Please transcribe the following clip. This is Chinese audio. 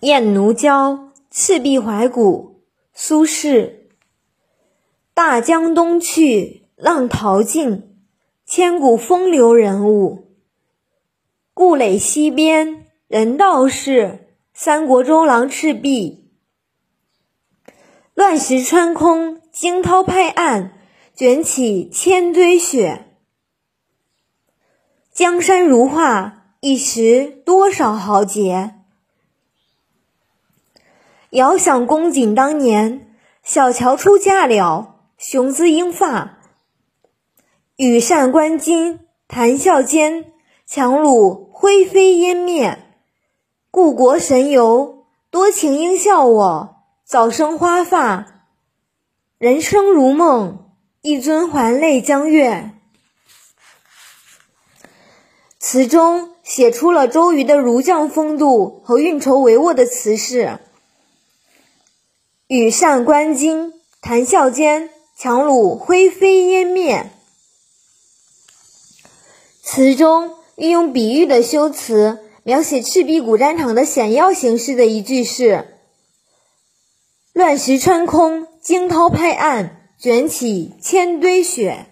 燕奴娇·赤壁怀古，苏轼。大江东去，浪淘尽，千古风流人物。故垒西边，人道是三国周郎赤壁。乱石穿空，惊涛拍岸，卷起千堆雪。江山如画，一时多少豪杰。遥想公瑾当年，小乔出嫁了，雄姿英发。羽扇纶巾，谈笑间，樯橹灰飞烟灭。故国神游，多情应笑我，早生华发。人生如梦，一尊还酹江月。词中写出了周瑜的儒将风度和运筹帷幄的词势。羽扇纶巾，谈笑间，樯橹灰飞烟灭。词中运用比喻的修辞，描写赤壁古战场的险要形势的一句是：“乱石穿空，惊涛拍岸，卷起千堆雪。”